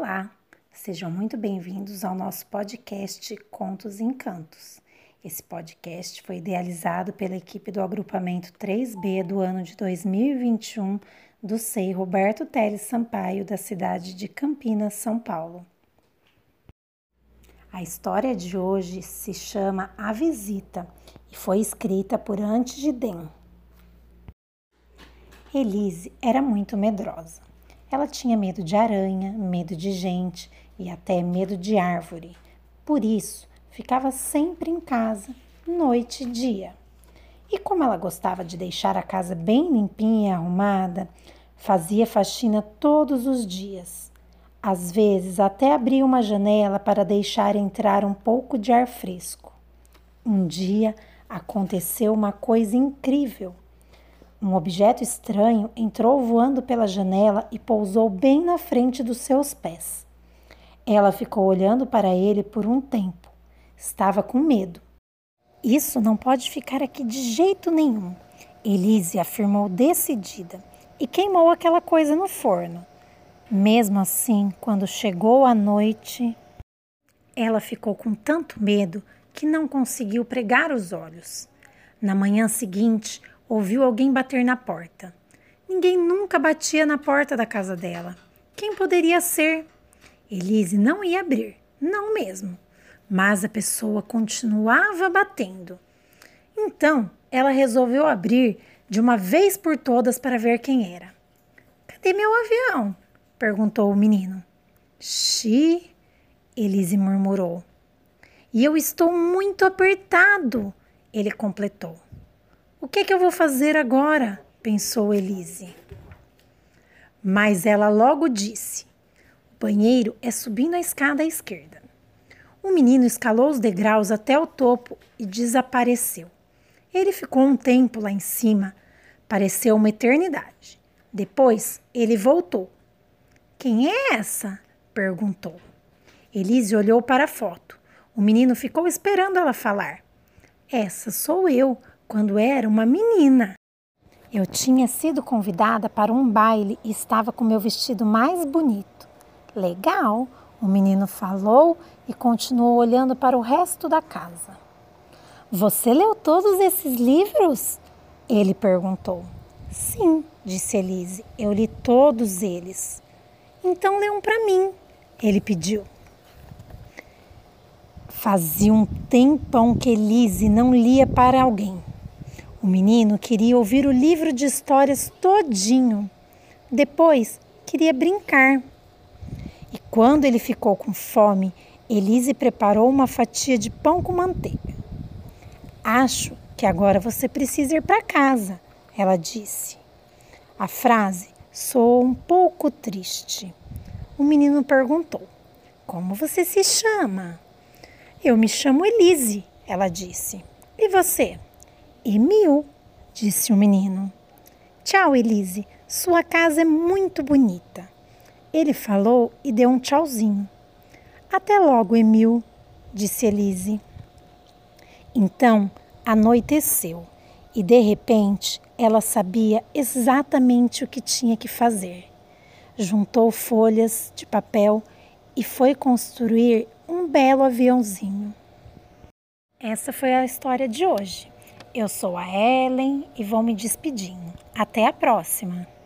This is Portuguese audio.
Olá, sejam muito bem-vindos ao nosso podcast Contos e Encantos. Esse podcast foi idealizado pela equipe do agrupamento 3B do ano de 2021 do SEI Roberto Teles Sampaio, da cidade de Campinas, São Paulo. A história de hoje se chama A Visita e foi escrita por Antes de Den. Elise era muito medrosa. Ela tinha medo de aranha, medo de gente e até medo de árvore. Por isso, ficava sempre em casa, noite e dia. E como ela gostava de deixar a casa bem limpinha e arrumada, fazia faxina todos os dias. Às vezes, até abria uma janela para deixar entrar um pouco de ar fresco. Um dia aconteceu uma coisa incrível. Um objeto estranho entrou voando pela janela e pousou bem na frente dos seus pés. Ela ficou olhando para ele por um tempo. Estava com medo. Isso não pode ficar aqui de jeito nenhum, Elise afirmou decidida e queimou aquela coisa no forno. Mesmo assim, quando chegou a noite, ela ficou com tanto medo que não conseguiu pregar os olhos. Na manhã seguinte, ouviu alguém bater na porta. Ninguém nunca batia na porta da casa dela. Quem poderia ser? Elise não ia abrir, não mesmo. Mas a pessoa continuava batendo. Então, ela resolveu abrir de uma vez por todas para ver quem era. Cadê meu avião? perguntou o menino. Xi, Elise murmurou. E eu estou muito apertado, ele completou. O que, é que eu vou fazer agora? pensou Elise. Mas ela logo disse: O banheiro é subindo a escada à esquerda. O menino escalou os degraus até o topo e desapareceu. Ele ficou um tempo lá em cima, pareceu uma eternidade. Depois ele voltou. Quem é essa? perguntou. Elise olhou para a foto. O menino ficou esperando ela falar. Essa sou eu, quando era uma menina. Eu tinha sido convidada para um baile e estava com meu vestido mais bonito. Legal, o menino falou e continuou olhando para o resto da casa. Você leu todos esses livros? Ele perguntou. Sim, disse Elise, eu li todos eles. Então lê um para mim, ele pediu. Fazia um tempão que Elise não lia para alguém. O menino queria ouvir o livro de histórias todinho. Depois, queria brincar. E quando ele ficou com fome, Elise preparou uma fatia de pão com manteiga. Acho que agora você precisa ir para casa, ela disse. A frase soou um pouco triste. O menino perguntou: Como você se chama? Eu me chamo Elise, ela disse. E você? Emil, disse o menino. Tchau, Elise. Sua casa é muito bonita. Ele falou e deu um tchauzinho. Até logo, Emil, disse Elise. Então anoiteceu e de repente ela sabia exatamente o que tinha que fazer. Juntou folhas de papel e foi construir um belo aviãozinho. Essa foi a história de hoje. Eu sou a Ellen e vou me despedindo. Até a próxima!